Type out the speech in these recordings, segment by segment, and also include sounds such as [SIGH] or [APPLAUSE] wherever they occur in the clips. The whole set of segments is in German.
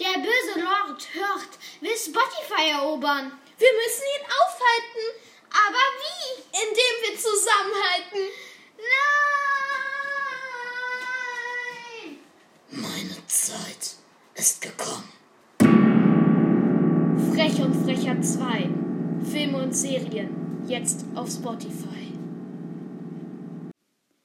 Der böse Lord hört, will Spotify erobern. Wir müssen ihn aufhalten. Aber wie? Indem wir zusammenhalten. Nein! Meine Zeit ist gekommen. Frech und Frecher 2. Filme und Serien. Jetzt auf Spotify.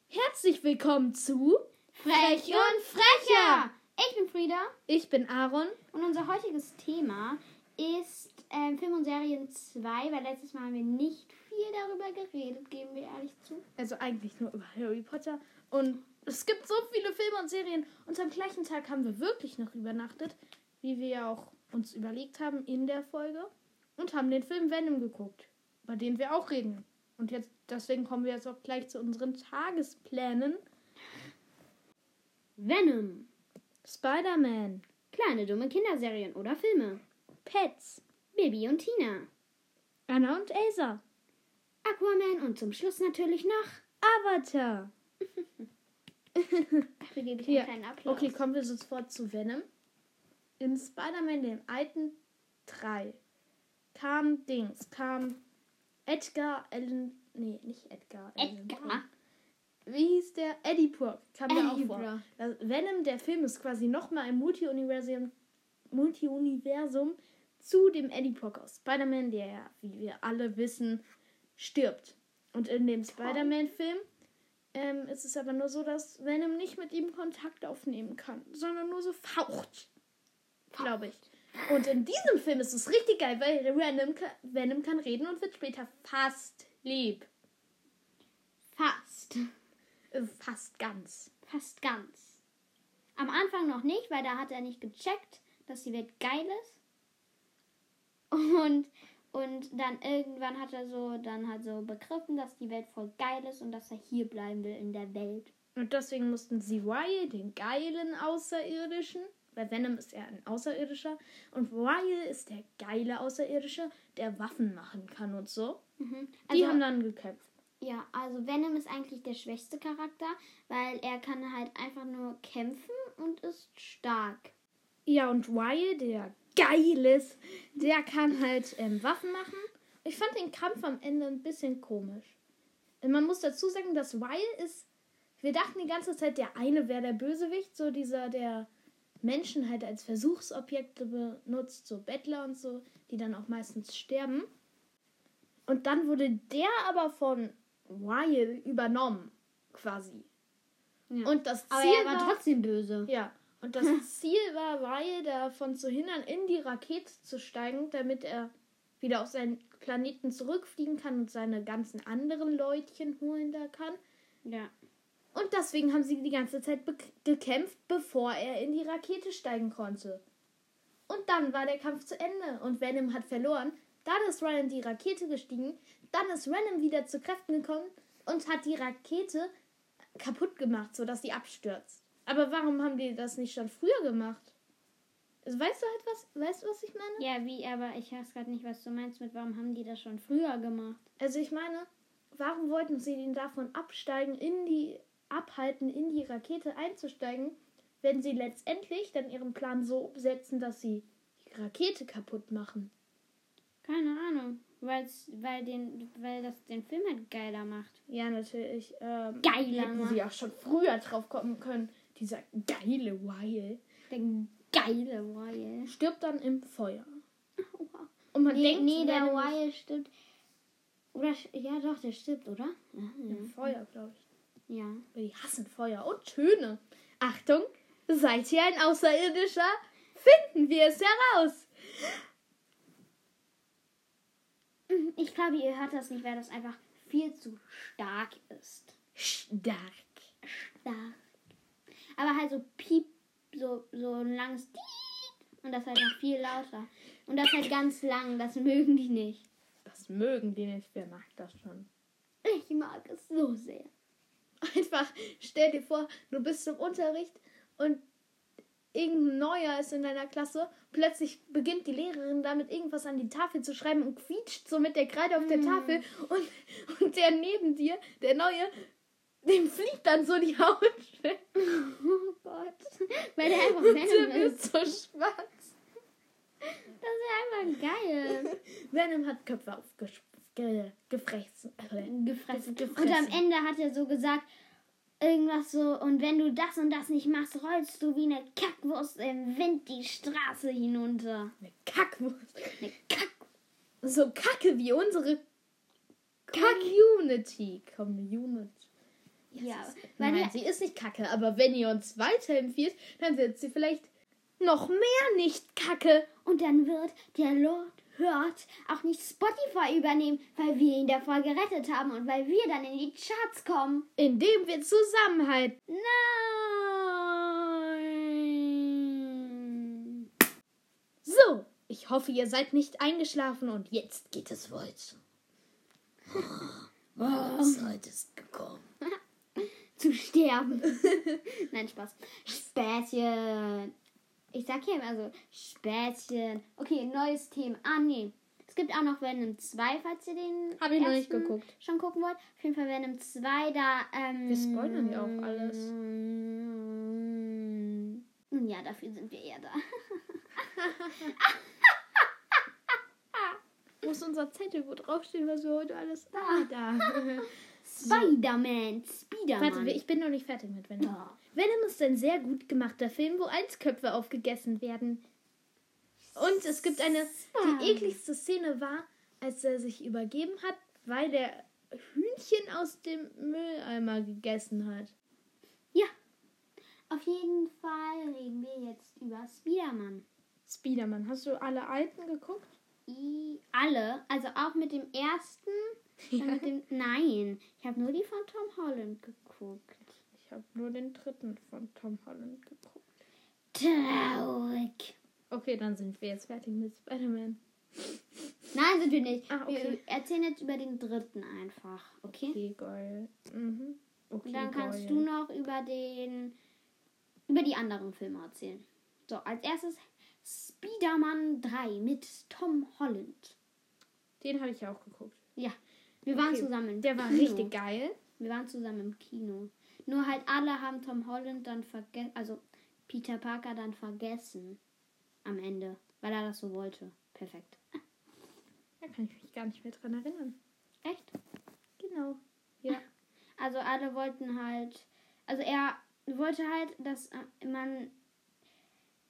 Herzlich willkommen zu Frech und Frecher! Ich bin Frieda Ich bin Aaron. und unser heutiges Thema ist ähm, Film und Serien 2, weil letztes Mal haben wir nicht viel darüber geredet, geben wir ehrlich zu. Also eigentlich nur über Harry Potter. Und es gibt so viele Filme und Serien. Und am gleichen Tag haben wir wirklich noch übernachtet, wie wir ja auch uns überlegt haben in der Folge. Und haben den Film Venom geguckt, über den wir auch reden. Und jetzt, deswegen kommen wir jetzt auch gleich zu unseren Tagesplänen. Venom. Spider-Man, Kleine dumme Kinderserien oder Filme. Pets, Bibi und Tina. Anna und Elsa, Aquaman und zum Schluss natürlich noch. Avatar. [LAUGHS] Dafür gebe ich einen kleinen Applaus. Okay, kommen wir sofort zu Venom. In Spider-Man, dem alten 3, kam Dings, kam Edgar Allan, nee, nicht Edgar. Edgar. Poe. Wie hieß der? Eddie Brock. Kam der auch vor. Das Venom, der Film, ist quasi nochmal im Multi-Universum Multi-Universum zu dem Eddie Brock aus Spider-Man, der ja, wie wir alle wissen, stirbt. Und in dem Spider-Man-Film ähm, ist es aber nur so, dass Venom nicht mit ihm Kontakt aufnehmen kann, sondern nur so faucht. Glaube ich. Und in diesem Film ist es richtig geil, weil Venom kann, Venom kann reden und wird später fast lieb. Fast. Fast ganz. Fast ganz. Am Anfang noch nicht, weil da hat er nicht gecheckt, dass die Welt geil ist. Und, und dann irgendwann hat er so dann halt so begriffen, dass die Welt voll geil ist und dass er hier bleiben will in der Welt. Und deswegen mussten sie Ryle, den geilen Außerirdischen, weil Venom ist ja ein Außerirdischer, und Ryle ist der geile Außerirdische, der Waffen machen kann und so. Mhm. Die Also, haben dann gekämpft. Ja, also Venom ist eigentlich der schwächste Charakter, weil er kann halt einfach nur kämpfen und ist stark. Ja, und Ryle, der geil ist, der kann halt ähm, Waffen machen. Ich fand den Kampf am Ende ein bisschen komisch. Und man muss dazu sagen, dass Ryle ist. Wir dachten die ganze Zeit, der eine wäre der Bösewicht, so dieser, der Menschen halt als Versuchsobjekte benutzt, so Bettler und so, die dann auch meistens sterben. Und dann wurde der aber von Ryle übernommen, quasi. Ja. Und das Aber Ziel er war war, trotzdem böse. ja, und das [LAUGHS] Ziel war, Ryle davon zu hindern, in die Rakete zu steigen, damit er wieder auf seinen Planeten zurückfliegen kann und seine ganzen anderen Leutchen holen da kann. Ja. Und deswegen haben sie die ganze Zeit be- gekämpft, bevor er in die Rakete steigen konnte. Und dann war der Kampf zu Ende und Venom hat verloren. Dann ist Ryan in die Rakete gestiegen. Dann ist Venom wieder zu Kräften gekommen und hat die Rakete kaputt gemacht, sodass sie abstürzt. Aber warum haben die das nicht schon früher gemacht? Also, Weißt du halt was? Weißt du, was ich meine? Ja, wie, aber ich weiß gerade nicht, was du meinst mit, warum haben die das schon früher gemacht? Also ich meine, warum wollten sie ihn davon absteigen, in die abhalten, in die Rakete einzusteigen, wenn sie letztendlich dann ihren Plan so umsetzen, dass sie die Rakete kaputt machen? Keine Ahnung. Weil's, weil, den, weil das den Film halt geiler macht. Ja, natürlich. Ähm, Geiler, hätten sie auch schon früher drauf kommen können. Dieser geile Weil Der geile Wyatt. stirbt dann im Feuer. [LAUGHS] Und man Nee, denkt, nee der Wyatt stirbt. Oder, ja doch, der stirbt, oder? Ja, im Feuer, glaube ich. ja. Die hassen Feuer und Töne. Achtung, seid ihr ein Außerirdischer? Finden wir es heraus. [CLEARS THROAT] Ich glaube, ihr hört das nicht, weil das einfach viel zu stark ist. Stark. Stark. Aber halt so piep, so, so ein langes Piep und das halt noch viel lauter. Und das halt ganz lang, das mögen die nicht. Das mögen die nicht. Wer mag das schon? Ich mag es so sehr. Einfach stell dir vor, du bist im Unterricht und irgendein Neuer ist in deiner Klasse. Plötzlich beginnt die Lehrerin damit irgendwas an die Tafel zu schreiben und quietscht so mit der Kreide auf der Tafel. Und, und der neben dir, der Neue, dem fliegt dann so die Haut [LAUGHS] weg. Oh Gott. Weil der einfach [LAUGHS] Venom ist. so schwarz. Das ist einfach geil. Venom hat Köpfe aufgefressen. gefressen. Gefressen. Und am Ende hat er so gesagt, irgendwas so, und wenn du das und das nicht machst, rollst du wie eine Kackwurst im Wind die Straße hinunter. Eine Kackwurst. Eine Kack. So kacke wie unsere Community. Community. Ja, ist, weil nein, sie ist nicht kacke, aber wenn ihr uns weiterempfiehlt, dann wird sie vielleicht noch mehr nicht kacke. und dann wird der Lord hört auch nicht Spotify übernehmen, weil wir ihn davor gerettet haben und weil wir dann in die Charts kommen. Indem wir zusammenhalten. Nein. So, ich hoffe, ihr seid nicht eingeschlafen und jetzt Geht es weiter? [LAUGHS] Die Zeit ist gekommen. [LAUGHS] zu sterben. [LAUGHS] Nein, Spaß. Spätchen. Ich sag hier immer so, Spätchen. Okay, neues Thema. Ah, nee. Es gibt auch noch Venom 2, falls ihr den Hab ich noch nicht geguckt. schon gucken wollt. Auf jeden Fall Venom 2, da, ähm... Wir spoilern ja auch alles. Nun ja, dafür sind wir eher da. Ist unser Zettel, wo draufsteht, was wir heute alles. Ah, da. [LAUGHS] Spider-Man. Spider-Man. Warte, ich bin noch nicht fertig mit Venom. Ja. Venom ist ein sehr gut gemachter Film, wo Eisköpfe aufgegessen werden. Und es gibt eine, die ekligste Szene war, als er sich übergeben hat, weil der Hühnchen aus dem Mülleimer gegessen hat. Ja. Auf jeden Fall reden wir jetzt über Spider-Man. Spiderman, hast du alle alten geguckt? I, alle, also auch mit dem ersten. [LAUGHS] und Mit dem, nein, ich habe nur die von Tom Holland geguckt. Ich habe nur den dritten von Tom Holland geguckt. Traurig. Okay, dann sind wir jetzt fertig mit Spider-Man. Nein, sind wir nicht. Ah, okay. Wir erzählen jetzt über den dritten einfach, okay? Okay, geil. Mhm. Okay, Und dann kannst geil. du noch über den, über die anderen Filme erzählen. So, als erstes Spider-Man 3 mit Tom Holland. Den habe ich auch geguckt. Ja, wir waren Okay, zusammen im Der war Kino. richtig geil. Wir waren zusammen im Kino. Nur halt alle haben Tom Holland dann vergessen, also Peter Parker dann vergessen am Ende, weil er das so wollte. Perfekt. Da kann ich mich gar nicht mehr dran erinnern. Echt? Genau. Ja. Also alle wollten halt, also er wollte halt, dass äh, man,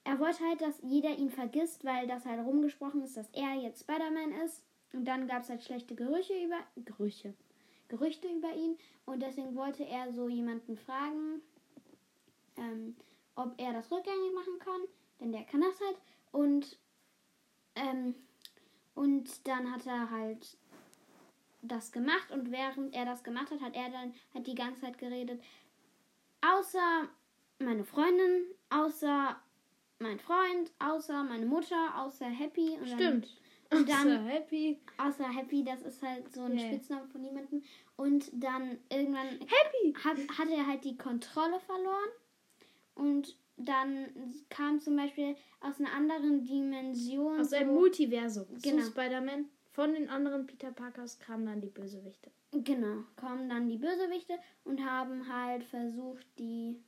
er wollte halt, dass jeder ihn vergisst, weil das halt rumgesprochen ist, dass er jetzt Spider-Man ist. Und dann gab es halt schlechte Gerüche über, Gerüche, Gerüchte über ihn. Und deswegen wollte er so jemanden fragen, ähm, ob er das rückgängig machen kann, denn der kann das halt. Und, ähm, und dann hat er halt das gemacht und während er das gemacht hat, hat er dann halt die ganze Zeit geredet. Außer meine Freundin, außer mein Freund, außer meine Mutter, außer Happy. Und Stimmt. Und dann, So happy. außer Happy, das ist halt so ein Yeah. Spitzname von jemandem. Und dann irgendwann Happy. hat, hat er halt die Kontrolle verloren. Und dann kam zum Beispiel aus einer anderen Dimension. Aus einem so- Multiversum Genau. zu Spider-Man. Von den anderen Peter Parkers kamen dann die Bösewichte. Genau, kommen dann die Bösewichte und haben halt versucht, die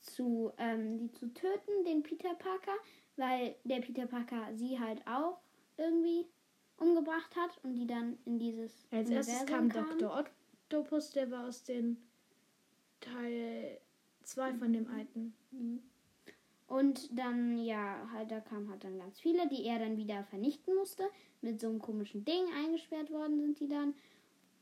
zu, ähm, die zu töten, den Peter Parker, weil der Peter Parker sie halt auch irgendwie umgebracht hat und die dann in dieses Als erstes kam Universum Dr. Octopus, der war aus den Teil 2 von dem alten. Mhm. Und dann, ja, halt, da kamen halt dann ganz viele, die er dann wieder vernichten musste. Mit so einem komischen Ding eingesperrt worden sind die dann.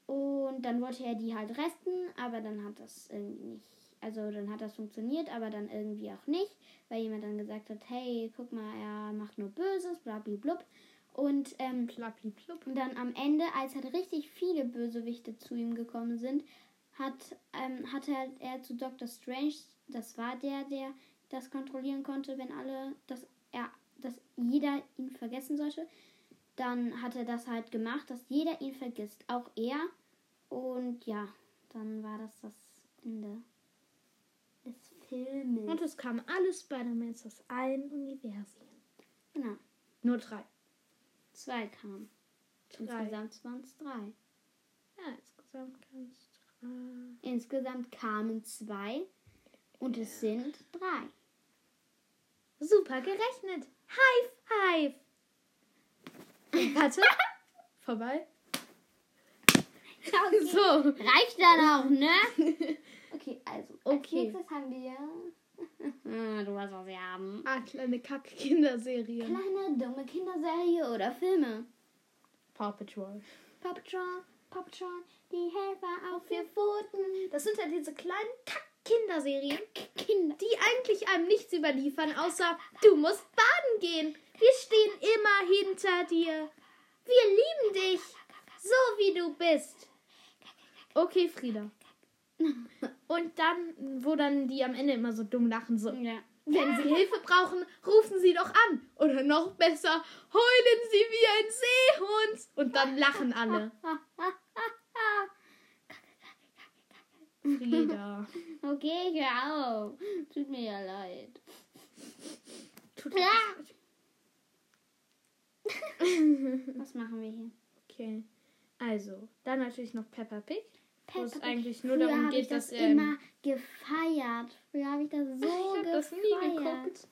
Und dann wollte er die halt retten, aber dann hat das irgendwie nicht. Also dann hat das funktioniert, aber dann irgendwie auch nicht, weil jemand dann gesagt hat, hey, guck mal, er macht nur Böses, blablablub. Und ähm, dann am Ende, als halt richtig viele Bösewichte zu ihm gekommen sind, hat, ähm, hat er, er zu Dr. Strange, das war der, der das kontrollieren konnte, wenn alle, dass er, dass jeder ihn vergessen sollte, dann hat er das halt gemacht, dass jeder ihn vergisst, auch er. Und ja, dann war das das Ende des Filmes. Und es kamen alle Spider-Mans aus allen Universen. genau, Nur drei. zwei kamen. Drei. Insgesamt waren es drei. Ja, insgesamt kamen es drei. Insgesamt kamen zwei und es sind drei. Super gerechnet. High five. [LAUGHS] Warte. Vorbei. Okay. [LAUGHS] So. Reicht dann auch, ne? [LAUGHS] Okay, also. Als Okay. nächstes haben wir. [LAUGHS] du weißt, was wir haben. Ah, kleine Kack-Kinderserie. Kleine, dumme Kinderserie oder Filme. Paw Patrol. Paw Patrol, Paw Patrol, die Helfer auf vier Pfoten. Das sind ja diese kleinen Kack-Kinderserien, Kinder. die eigentlich einem nichts überliefern, außer du musst baden gehen. Wir stehen immer hinter dir. Wir lieben dich, so wie du bist. Okay, Frieda. [LAUGHS] Und dann, wo dann die am Ende immer so dumm lachen, so. Ja. Wenn Sie Hilfe brauchen, rufen Sie doch an. Oder noch besser, heulen Sie wie ein Seehund. Und dann lachen alle. Frieda. [LAUGHS] Okay, hör auf. Tut mir ja leid. Tut mir [LAUGHS] Was machen wir hier? Okay. Also, dann natürlich noch Peppa Pig. Wo es eigentlich nur Früher darum geht, ich das dass ähm, immer gefeiert. Früher habe ich das so ich hab gefeiert. das nie geguckt.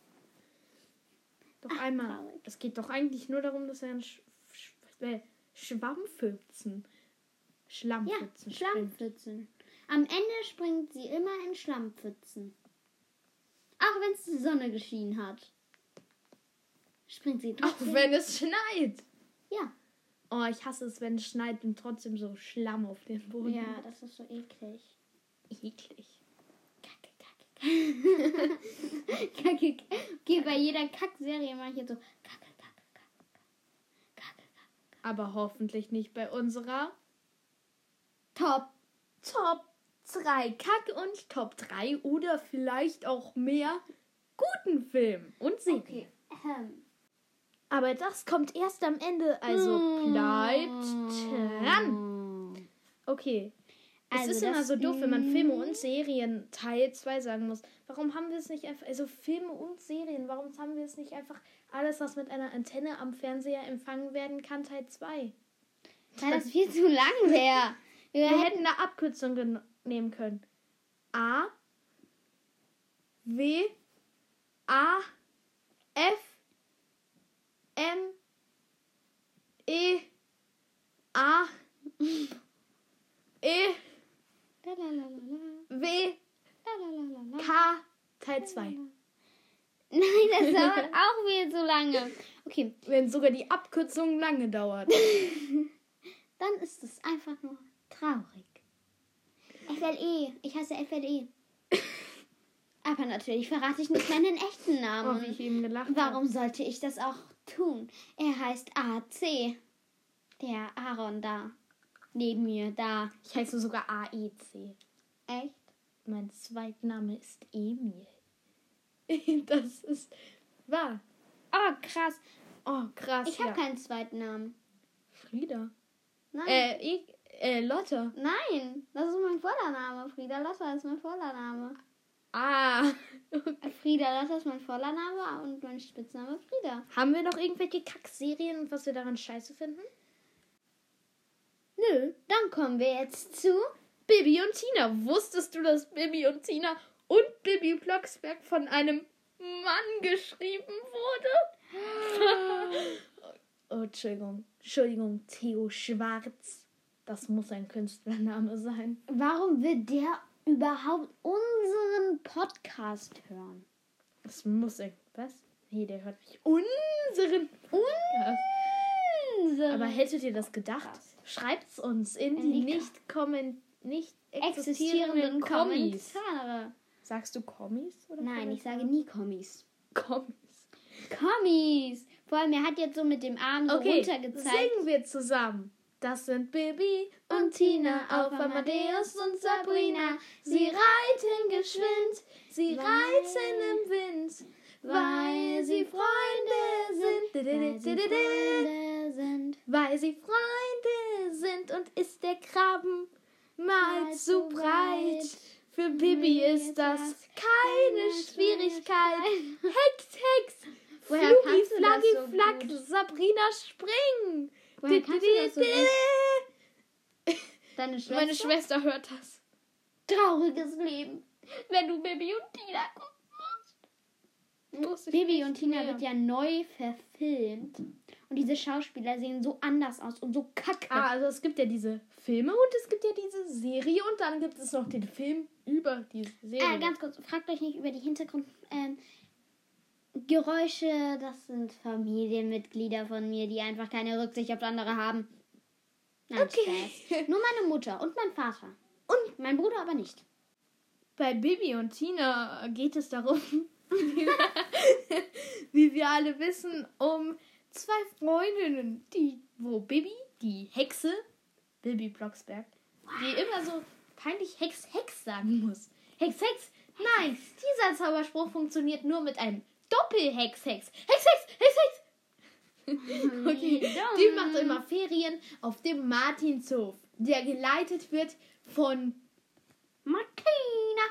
Doch Ach, einmal. traurig. Es geht doch eigentlich nur darum, dass er ein Sch Sch äh, Schwammpfützen. Ja, Schlammpfützen. Schlammpfützen. Am Ende springt sie immer in Schlammpfützen. Auch wenn es die Sonne geschienen hat. Springt sie Auch trotzdem. wenn es schneit. Ja. Oh, ich hasse es, wenn es schneit und trotzdem so Schlamm auf den Boden. Ja, das ist so eklig. Eklig. Kacke, kacke, kacke. [LAUGHS] kacke, kacke. Okay, bei jeder Kackserie mache ich jetzt so kacke, kacke, kacke, kacke, kacke. Aber hoffentlich nicht bei unserer Top. Top 3 Kack und Top 3 oder vielleicht auch mehr guten Film und Serien. Okay. Ähm. Aber das kommt erst am Ende, also bleibt dran. Okay. Es Also ist immer so doof, wenn man Filme und Serien Teil 2 sagen muss. Warum haben wir es nicht einfach, also Filme und Serien, warum haben wir es nicht einfach alles, was mit einer Antenne am Fernseher empfangen werden kann, Teil 2? Weil das viel zu lang wäre. Wir, Wir hätten eine Abkürzung nehmen können. A W A F M E A E W K Teil 2. Nein, das dauert auch viel zu lange. Okay, Wenn sogar die Abkürzung lange dauert. [LAUGHS] dann ist es einfach nur traurig. FLE. Ich heiße FLE. Aber natürlich verrate ich nicht meinen echten Oh, Namen. wie ich eben gelacht. Warum sollte ich das auch tun? Er heißt AC. Der Aaron da. Neben mir da. Ich heiße sogar AEC. Echt? Mein Zweitname ist Emil. [LAUGHS] Das ist wahr. Oh, krass. Oh, krass. Ich habe ja. keinen zweiten Namen. Frieda. Nein. Äh, ich, äh, Lotte. Nein, das ist mein Vollername. Frieda Lotta ist mein Vollername. Ah. Frieda Lotta ist mein Vollername und mein Spitzname Frieda. Haben wir noch irgendwelche Kackserien und was wir daran scheiße finden? Nö, dann kommen wir jetzt zu. Bibi und Tina. Wusstest du, dass Bibi und Tina und Bibi Blocksberg von einem Mann geschrieben wurde? [LAUGHS] oh, Entschuldigung. Entschuldigung, Theo Schwarz. Das muss ein Künstlername sein. Warum wird der überhaupt unseren Podcast hören? Das muss ein. Was? Nee, der hört nicht unseren Podcast. Unseren Aber hättet ihr das gedacht? Schreibt's uns in, die, die nicht, kommen, nicht existierenden existierenden Kommis. Kommentare. Sagst du Kommis? Oder Nein, ich sage nie Kommis. Kommis. Kommis! Vor allem, er hat jetzt so mit dem Arm so Okay, runtergezeigt. singen wir zusammen. Das sind Bibi und Tina auf Amadeus und Sabrina. Sie reiten geschwind, sie reiten im Wind, weil sie Freunde Weil sind. sie Freunde sind. Weil sie Freunde sind und ist der Graben mal zu breit. Für Bibi ist das keine Schwierigkeit. Hex, Hex, Woher Flugi, Flaggi, so Flack? Sabrina, spring. Woher kannst du das so? Deine Schwester? Meine Schwester hört das. Trauriges Leben. Wenn du Baby und Tina gucken musst. Nicht und Tina mehr. wird ja neu verfilmt. Und diese Schauspieler sehen so anders aus und so kacke. Ah, also es gibt ja diese Filme und es gibt ja diese Serie und dann gibt es noch den Film über diese Serie. Äh, ganz kurz, fragt euch nicht über die Hintergrund. Ähm, Geräusche, das sind Familienmitglieder von mir, die einfach keine Rücksicht auf andere haben. Nein, Okay. Spaß. Nur meine Mutter und mein Vater. Und mein Bruder aber nicht. Bei Bibi und Tina geht es darum, [LAUGHS] wie wir alle wissen, um zwei Freundinnen, die, wo Bibi, die Hexe, Bibi Blocksberg, die immer so peinlich Hex, Hex sagen muss. Hex, Hex. Nein, dieser Zauberspruch funktioniert nur mit einem Doppel-Hex, Hex. Hex, Hex, Hex, Hex. [LAUGHS] Okay, die macht immer Ferien auf dem Martinshof, der geleitet wird von Martina.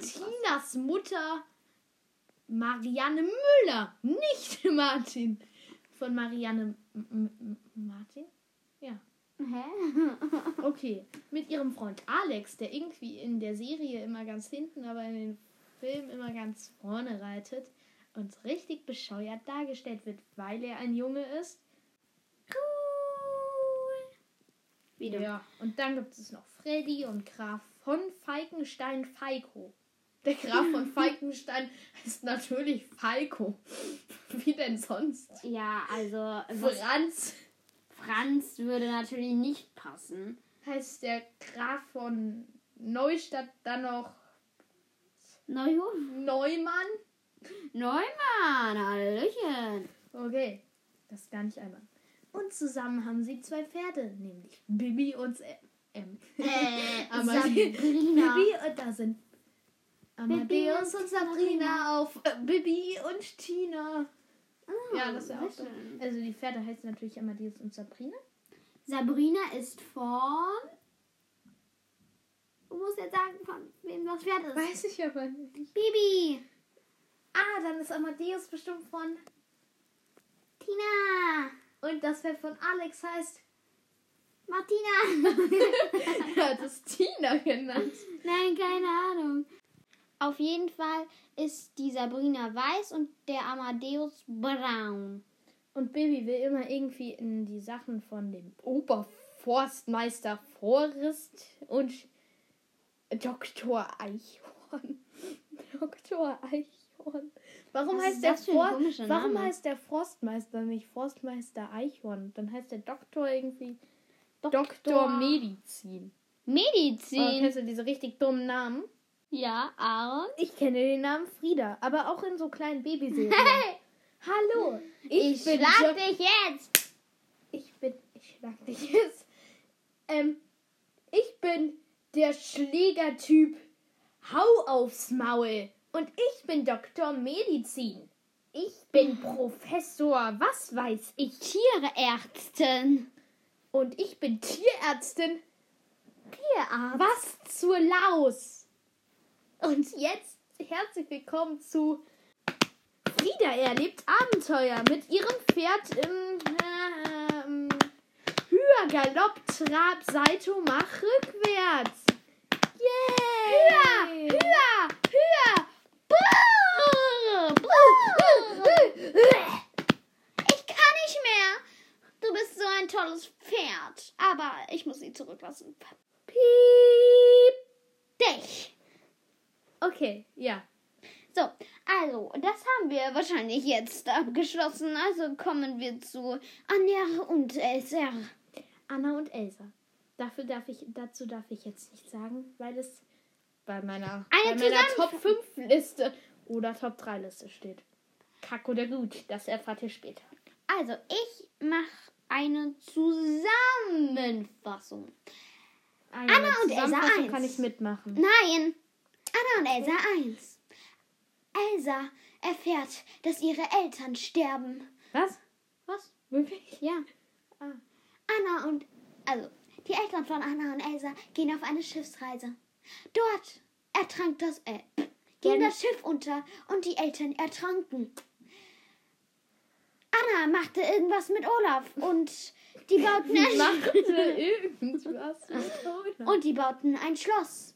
Tinas Mutter Marianne Müller, nicht [LAUGHS] Martin. Von Marianne M M Martin? Ja. Hä? [LAUGHS] Okay. Mit ihrem Freund Alex, der irgendwie in der Serie immer ganz hinten, aber in den Filmen immer ganz vorne reitet und richtig bescheuert dargestellt wird, weil er ein Junge ist. Cool. Wieder. Ja. Und dann gibt es noch Freddy und Graf von Falkenstein-Falco. Der Graf von [LAUGHS] Falkenstein heißt natürlich Falco. [LAUGHS] Wie denn sonst? Ja, also was, Franz Franz würde natürlich nicht passen. heißt der Graf von Neustadt dann noch Neuhof? Neumann. Neumann, Hallöchen. Okay, das ist gar nicht einmal. Und zusammen haben sie zwei Pferde, nämlich Bibi und äh, [LAUGHS] ähm, Äh, Amade- Sabrina. Bibi und da sind Amadeus und Sabrina auf äh, Bibi und Tina. Ah, Ja, das wäre auch so. Also die Pferde heißen natürlich Amadeus und Sabrina. Sabrina ist von. Du musst jetzt sagen, von wem das Pferd ist. Weiß ich aber nicht. Bibi. Ah, dann ist Amadeus bestimmt von Tina. und das Pferd von Alex heißt Martina. er hat es Tina genannt. Nein, keine Ahnung. Auf jeden Fall ist die Sabrina weiß und der Amadeus braun. Und Bibi will immer irgendwie in die Sachen von dem Oberforstmeister Forrest und Dr. Eichhorn. [LAUGHS] Dr. Eichhorn. Warum Was heißt der komischer Warum heißt der Forstmeister nicht Forstmeister Eichhorn? Dann heißt der Doktor irgendwie Doktor, Medizin. Oh, Medizin. kennst du diese richtig dummen Namen? ja, Aaron. Ich kenne den Namen Frieda, aber auch in so kleinen Babyserien. [LAUGHS] Hallo, Ich, bin schlag dich jetzt. Ich bin. Ich schlag dich jetzt. Ähm, ich bin der Schlägertyp. Hau aufs Maul. Und ich bin Doktor Medizin. Ich bin Professor, was weiß ich. Tierärztin. Und ich bin Tierärztin. Tierarzt. Was zur Laus. Und jetzt herzlich willkommen zu Frieda erlebt Abenteuer mit ihrem Pferd im ähm, Hüa-Galopp, Trab, Salto, mach rückwärts. Yay! Höher, höher, höher. Brrr, brrr. Ich kann nicht mehr. Du bist so ein tolles Pferd. Aber ich zurücklassen. Piep. Dich. Okay, ja. So, also, das haben wir wahrscheinlich jetzt abgeschlossen. Also kommen wir zu Anja und Elsa. Anna und Elsa. Dafür darf ich, dazu darf ich jetzt nicht sagen, weil es bei meiner, Eine bei meiner Top 5 Liste oder Top 3 Liste steht. Kack oder gut, das erfahrt ihr später. Also, ich mache eine Zusammenfassung. Eine Anna und Elsa Zusammenfassung 1. kann ich mitmachen. Nein, Anna und Elsa 1. Elsa erfährt, dass ihre Eltern sterben. Was? Was? Wirklich? Ja. Ah. Anna und. Also, die Eltern von Anna und Elsa gehen auf eine Schiffsreise. Dort ertrank das. Äh, ging das Schiff unter und die Eltern ertranken. Anna machte irgendwas mit Olaf und die bauten ein, Olaf. und die bauten ein Schloss.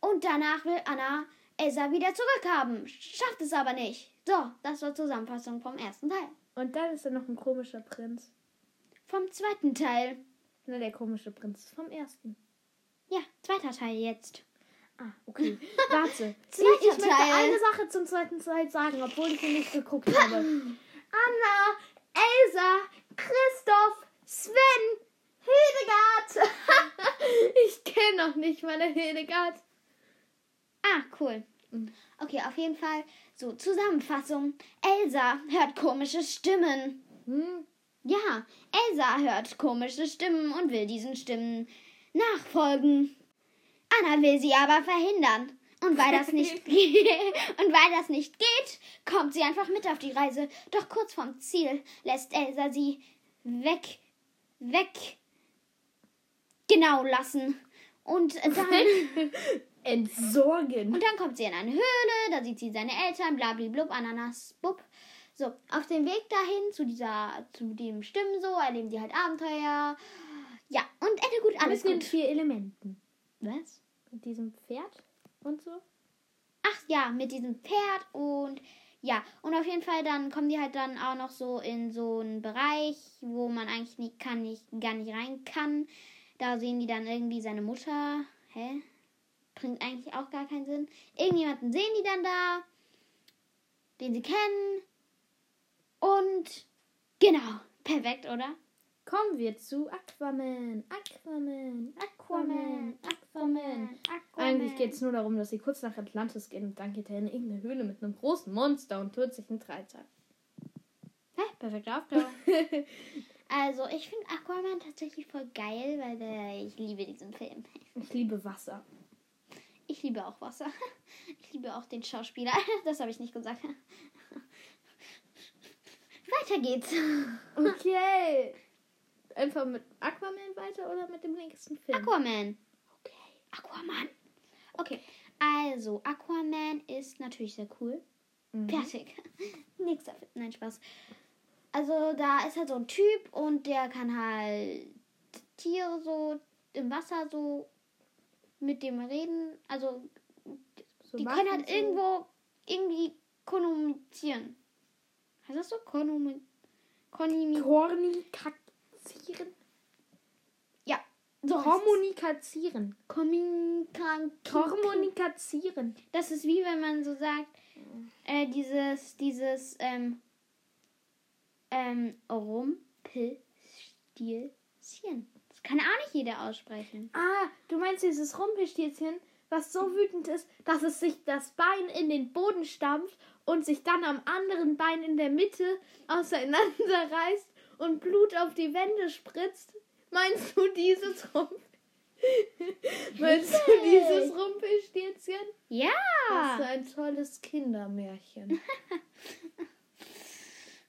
Und danach will Anna Elsa wieder zurückhaben. Schafft es aber nicht. So, das war Zusammenfassung vom ersten Teil. Und dann ist da noch ein komischer Prinz. Vom zweiten Teil. Na, der komische Prinz ist vom ersten. Ja, zweiter Teil jetzt. Ah, okay. [LAUGHS] Warte. Zweiter ich möchte eine Sache zum zweiten Teil sagen, obwohl ich ihn nicht geguckt habe. [CLEARS THROAT] Anna, Elsa, Christoph, Sven, Hildegard. [LAUGHS] ich kenne noch nicht meine Hildegard. Ah, cool. Okay, auf jeden Fall. So, Zusammenfassung. Elsa hört komische Stimmen. Hm? Ja, Elsa hört komische Stimmen und will diesen Stimmen nachfolgen. Anna will sie aber verhindern. Und weil das nicht geht, [LAUGHS] [LAUGHS] und weil das nicht geht, kommt sie einfach mit auf die Reise. Doch kurz vorm Ziel lässt Elsa sie weg, weg, genau lassen. Und dann, [LAUGHS] Entsorgen. und dann kommt sie in eine Höhle, da sieht sie seine Eltern, blablablub, Ananas, bub. So, auf dem Weg dahin zu dieser, zu dem Stimmen so, erleben sie halt Abenteuer. Ja, und Ende gut, alles Mit den gut. vier Elementen. Was? Mit diesem Pferd und so. Ach ja, mit diesem Pferd und ja, und auf jeden Fall dann kommen die halt dann auch noch so in so einen Bereich, wo man eigentlich nicht kann, nicht, gar nicht rein kann. Da sehen die dann irgendwie seine Mutter. Hä? Bringt eigentlich auch gar keinen Sinn. Irgendjemanden sehen die dann da, den sie kennen. Und genau, perfekt, oder? Kommen wir zu Aquaman. Aquaman. Aquaman. Aquaman. Eigentlich geht es nur darum, dass sie kurz nach Atlantis gehen und dann geht er in irgendeine Höhle mit einem großen Monster und tut sich einen Dreitag. Hä? Perfekte Aufklärung. [LAUGHS] also, ich finde Aquaman tatsächlich voll geil, weil äh, ich liebe diesen Film. Ich liebe Wasser. Ich liebe auch Wasser. [LAUGHS] Ich liebe auch den Schauspieler. [LAUGHS] Das habe ich nicht gesagt. Weiter geht's. Okay. Einfach mit Aquaman weiter oder mit dem nächsten Film? Aquaman. Okay. Aquaman. Okay, also Aquaman ist natürlich sehr cool. Mhm. Fertig. [LAUGHS] Nächster Film. Nein, Spaß. Also da ist halt so ein Typ und der kann halt Tiere so im Wasser so mit dem reden. Also So die können halt so- irgendwo irgendwie kommunizieren. Heißt das so? Konumi Konimi Kommunikazieren. ja, so Kommunikazieren. Kommunikazieren. Das ist wie wenn man so sagt, äh, dieses, dieses, ähm, ähm, Rumpelstilzchen. Das kann auch nicht jeder aussprechen. Ah, du meinst dieses Rumpelstilzchen, was so wütend ist, dass es sich das Bein in den Boden stampft und sich dann am anderen Bein in der Mitte auseinanderreißt und Blut auf die Wände spritzt? Meinst du dieses Rumpel? [LAUGHS] Meinst du dieses Rumpelstilzchen? Das ist Ja! ein tolles Kindermärchen. [LAUGHS]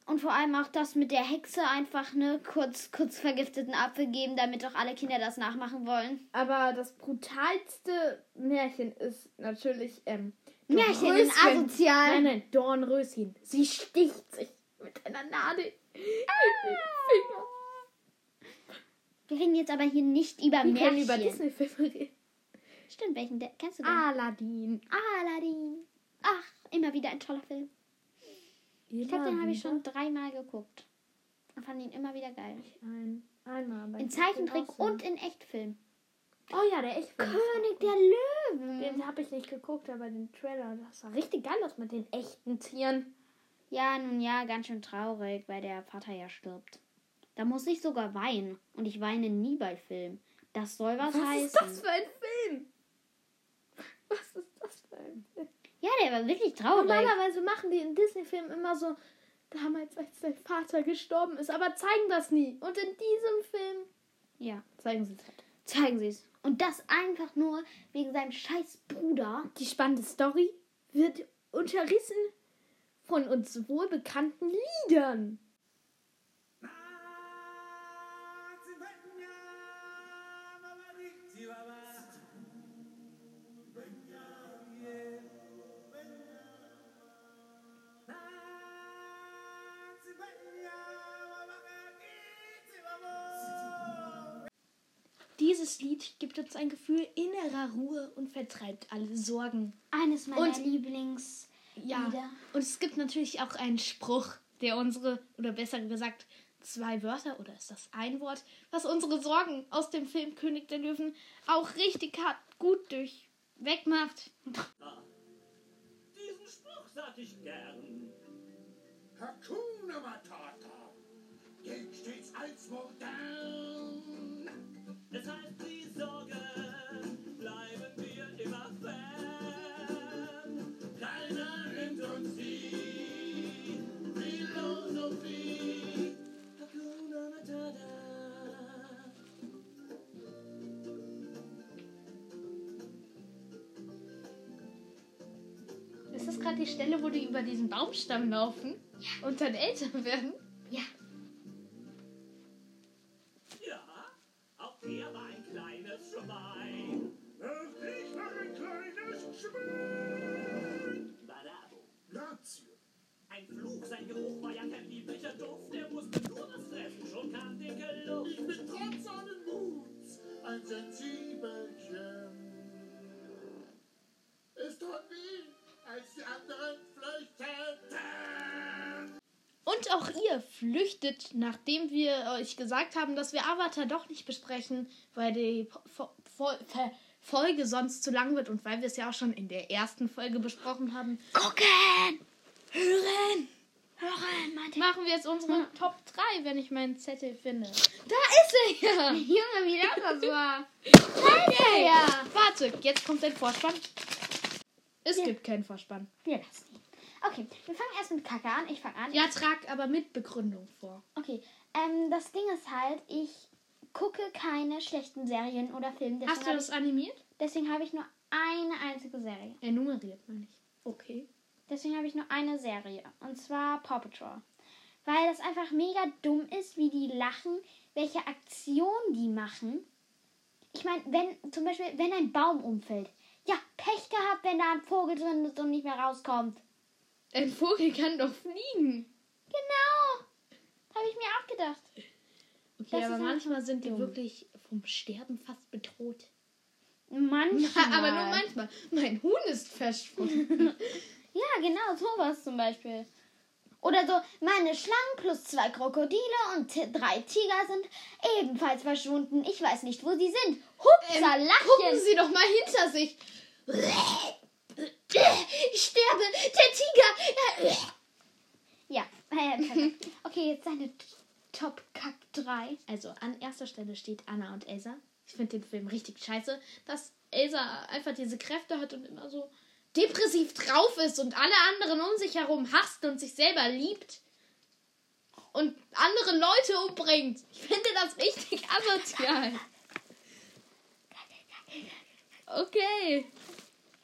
Und vor allem auch das mit der Hexe einfach, ne, kurz, kurz vergifteten Apfel geben, damit doch alle Kinder das nachmachen wollen. Aber das brutalste Märchen ist natürlich ähm, Märchen in Dornröschen. asozial. Nein, nein, Dornröschen. Sie sticht sich mit einer Nadel Finger. Wir reden jetzt aber hier nicht über Wir Märchen. über Disney-Filme reden. Stimmt, welchen de- kennst du denn? Aladdin. Aladdin. Ach, immer wieder ein toller Film. Ich glaube, den habe ich schon dreimal geguckt. Und fand ihn immer wieder geil. Ein, einmal. In Zeichentrick und in Echtfilm. Oh ja, der Echtfilm. König der Löwen. Den habe ich nicht geguckt, aber den Trailer, das sah richtig geil aus mit den echten Tieren. Ja, nun ja, ganz schön traurig, weil der Vater ja stirbt. Da muss ich sogar weinen. Und ich weine nie bei Filmen. Das soll was, Was heißen. ist das für ein Film? Was ist das für ein Film? Ja, der war wirklich traurig. Normalerweise machen die in Disney-Filmen immer so, damals, als dein Vater gestorben ist, aber zeigen das nie. Und in diesem Film Ja, zeigen sie es halt. zeigen sie es. Und das einfach nur wegen seinem scheiß Bruder. Die spannende Story wird unterrissen von uns wohlbekannten Liedern. Dieses Lied gibt uns ein Gefühl innerer Ruhe und vertreibt alle Sorgen. Eines meiner Und- Lieblings. Ja. wieder. Und es gibt natürlich auch einen Spruch, der unsere, oder besser gesagt, zwei Wörter, oder ist das ein Wort, was unsere Sorgen aus dem Film König der Löwen auch richtig hart gut durch wegmacht. Diesen Spruch sag ich gern. Hakuna Matata gilt stets als modern. Es heißt, die Sorge gerade die Stelle, wo die über diesen Baumstamm laufen und dann älter werden? Ja. Ja, auch er war ein kleines Schwein. Auch ich war ein kleines Schwein. Bravo. Grazie. Ein Fluch, sein Geruch war ja kein lieblicher Duft. Flüchtet, nachdem wir euch gesagt haben, dass wir Avatar doch nicht besprechen, weil die Fo- Fo- Folge sonst zu lang wird und weil wir es ja auch schon in der ersten Folge besprochen haben, Gucken! Hören! Hören, meinte machen wir jetzt unsere Top 3, wenn ich meinen Zettel finde. Da ist er ja! [LAUGHS] Junge, wie laut das war. Okay. Ja. Warte, jetzt kommt ein Vorspann. Es gibt keinen Vorspann. Wir lassen ihn. Okay, wir fangen erst mit Kacke an. Ich fange an. Ja, trag aber mit Begründung vor. Okay, ähm, das Ding ist halt, ich gucke keine schlechten Serien oder Filme. Hast du Deswegen das habe animiert? ich, deswegen habe ich nur eine einzige Serie. Enumeriert, meine ich. Okay. Deswegen habe ich nur eine Serie. Und zwar Paw Patrol. Weil das einfach mega dumm ist, wie die lachen, welche Aktionen die machen. Ich meine, wenn zum Beispiel, wenn ein Baum umfällt. Ja, Pech gehabt, wenn da ein Vogel drin ist und nicht mehr rauskommt. Ein Vogel kann doch fliegen. Genau. Habe ich mir auch gedacht. Okay, Das aber manchmal sind die dumm. wirklich vom Sterben fast bedroht. Manchmal. [LAUGHS] aber nur manchmal. Mein Huhn ist verschwunden. [LAUGHS] Ja, genau, sowas zum Beispiel. Oder so, meine Schlangen plus zwei Krokodile und drei Tiger sind ebenfalls verschwunden. Ich weiß nicht, wo sie sind. Hupsa, Ähm. Gucken Sie doch mal hinter sich. Ich sterbe. Der Tiger. Ja, äh. Okay, jetzt deine T- Top Kack 3. Also an erster Stelle steht Anna und Elsa. Ich finde den Film richtig scheiße, dass Elsa einfach diese Kräfte hat und immer so depressiv drauf ist und alle anderen um sich herum hasst und sich selber liebt und andere Leute umbringt. Ich finde das richtig asozial. [LAUGHS] Okay.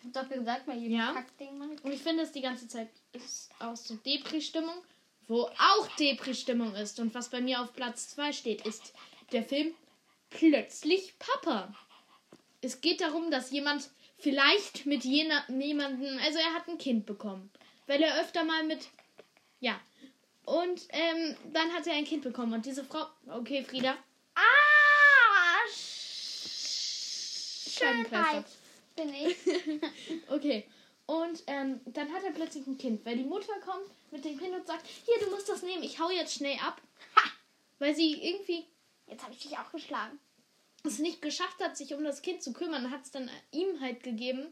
Ich hab doch gesagt, bei jedem Ja. Kackding ich. Und ich finde es die ganze Zeit ist aus so Depri-Stimmung, wo auch Depri-Stimmung ist. Und was bei mir auf Platz 2 steht, ist der Film Plötzlich Papa. Es geht darum, dass jemand vielleicht mit jener, jemanden, also er hat ein Kind bekommen, weil er öfter mal mit, ja. Und ähm, dann hat er ein Kind bekommen und diese Frau, okay Frieda, Ah! Schönheit bin ich. [LAUGHS] Okay. Und ähm, dann hat er plötzlich ein Kind, weil die Mutter kommt mit dem Kind und sagt, hier, du musst das nehmen, ich hau jetzt schnell ab. Ha! Weil sie irgendwie Jetzt habe ich dich auch geschlagen. es nicht geschafft hat, sich um das Kind zu kümmern, hat es dann ihm halt gegeben.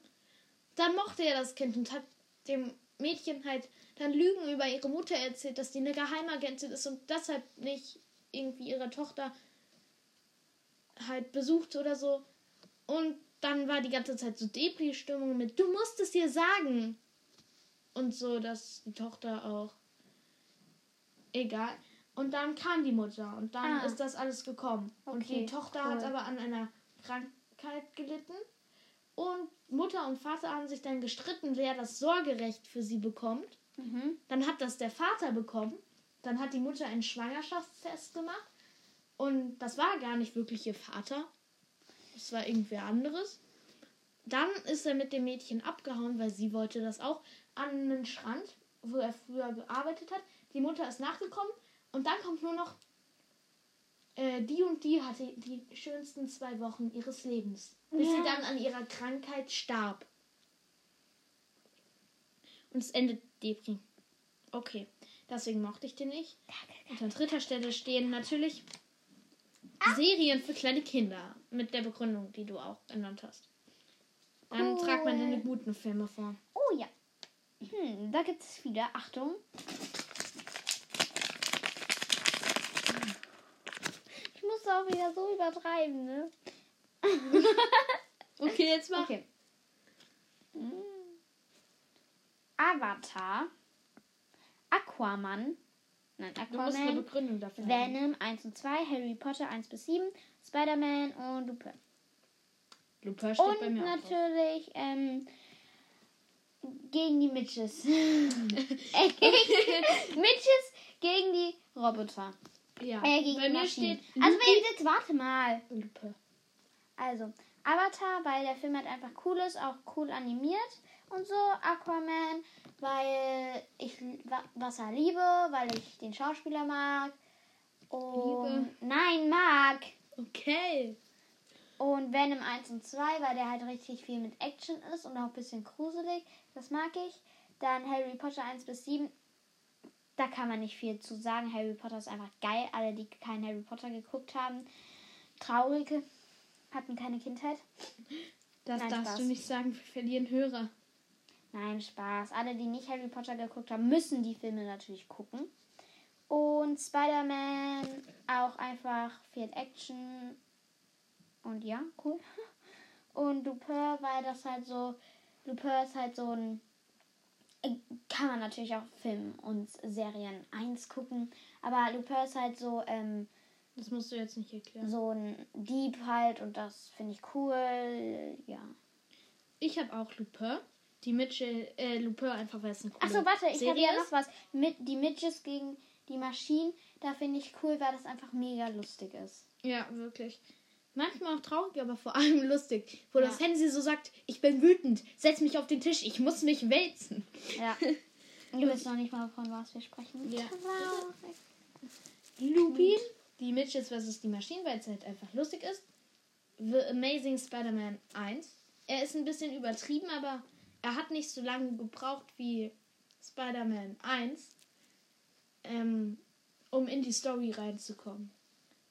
Dann mochte er das Kind und hat dem Mädchen halt dann Lügen über ihre Mutter erzählt, dass die eine Geheimagentin ist und deshalb nicht irgendwie ihre Tochter halt besucht oder so. Und dann war die ganze Zeit so Depri-Stimmung mit, du musst es dir sagen. Und so, dass die Tochter auch. Egal. Und dann kam die Mutter und dann Ah. ist das alles gekommen. und Okay, die Tochter cool. hat aber an einer Krankheit gelitten. Und Mutter und Vater haben sich dann gestritten, wer das Sorgerecht für sie bekommt. Mhm. Dann hat das der Vater bekommen. Dann hat die Mutter einen Schwangerschaftstest gemacht. Und das war gar nicht wirklich ihr Vater. Das war irgendwer anderes. Dann ist er mit dem Mädchen abgehauen, weil sie wollte das auch, an einen Strand, wo er früher gearbeitet hat. Die Mutter ist nachgekommen. Und dann kommt nur noch, äh, die und die hatte die schönsten zwei Wochen ihres Lebens. Bis sie Ja. dann an ihrer Krankheit starb. und es endet Depri. Okay, deswegen mochte ich den nicht. Und an dritter Stelle stehen natürlich Serien für kleine Kinder. Mit der Begründung, die du auch genannt hast. Dann Cool. tragt man deine guten Filme vor. Oh ja. Hm, da gibt es viele. Achtung. Ich muss auch wieder so übertreiben, ne? [LAUGHS] Okay, jetzt mach. Okay. Hm. Avatar. Aquaman. Nein, Aquaman. Begründung dafür haben. Venom 1 und 2, Harry Potter 1 bis 7, Spider-Man und Lupin. Lupin steht bei Und mir auch drauf. natürlich ähm, gegen die Mitches. [LAUGHS] äh, Mitches gegen die Roboter. Ja, Äh, gegen bei die mir Maschinen. steht Also wenn jetzt warte mal. Lupin. Also Avatar, weil der Film halt einfach cool ist, auch cool animiert und so. Aquaman, weil ich Wa- Wasser liebe, weil ich den Schauspieler mag. Und Liebe. Nein, mag. Okay. Und Venom 1 und 2, weil der halt richtig viel mit Action ist und auch ein bisschen gruselig. Das mag ich. Dann Harry Potter 1 bis 7. Da kann man nicht viel zu sagen. Harry Potter ist einfach geil. Alle, die keinen Harry Potter geguckt haben, traurige, hatten keine Kindheit. Das Nein, darfst Spaß. du nicht sagen, wir verlieren Hörer. Nein, Spaß. Alle, die nicht Harry Potter geguckt haben, müssen die Filme natürlich gucken. Und Spider-Man auch einfach viel Action. Und ja, cool. [LAUGHS] Und Lupin, weil das halt so. Lupin ist halt so ein. äh, Kann man natürlich auch Film und Serien 1 gucken. Aber Lupin ist halt so, ähm, Das musst du jetzt nicht erklären. so ein Dieb halt und das finde ich cool. Ja. Ich habe auch Lupin. Die Mitchell, äh, Lupin einfach, weil es eine coole Achso, warte, ich habe Serie ja noch was. Mit, die Midges gegen die Maschinen, da finde ich cool, weil das einfach mega lustig ist. Ja, wirklich. Manchmal auch traurig, aber vor allem [LAUGHS] lustig. Wo Ja. das Handy so sagt, ich bin wütend, setz mich auf den Tisch, ich muss mich wälzen. Ja. [LAUGHS] Ihr wisst noch nicht mal, von was wir sprechen. Ja. Traurig. Lupin, die Mitches vs. die Maschinen, weil es halt einfach lustig ist. The Amazing Spider-Man 1. Er ist ein bisschen übertrieben, aber er hat nicht so lange gebraucht wie Spider-Man 1, ähm, um in die Story reinzukommen.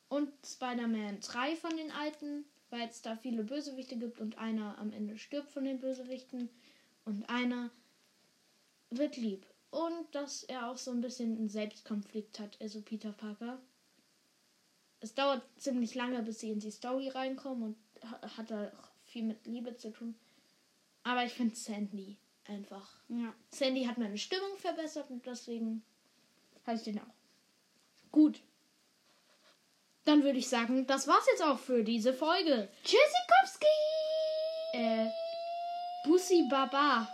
Und Spider-Man 3 von den alten, weil es da viele Bösewichte gibt und einer am Ende stirbt von den Bösewichten und einer wird lieb. Und dass er auch so ein bisschen einen Selbstkonflikt hat, also Peter Parker. Es dauert ziemlich lange, bis sie in die Story reinkommen und ha- hat da auch viel mit Liebe zu tun. Aber ich finde Sandy einfach. Ja. Sandy hat meine Stimmung verbessert und deswegen habe ich den auch. Gut. Dann würde ich sagen, das war's jetzt auch für diese Folge. Tschüssikowski! Äh, Bussi Baba.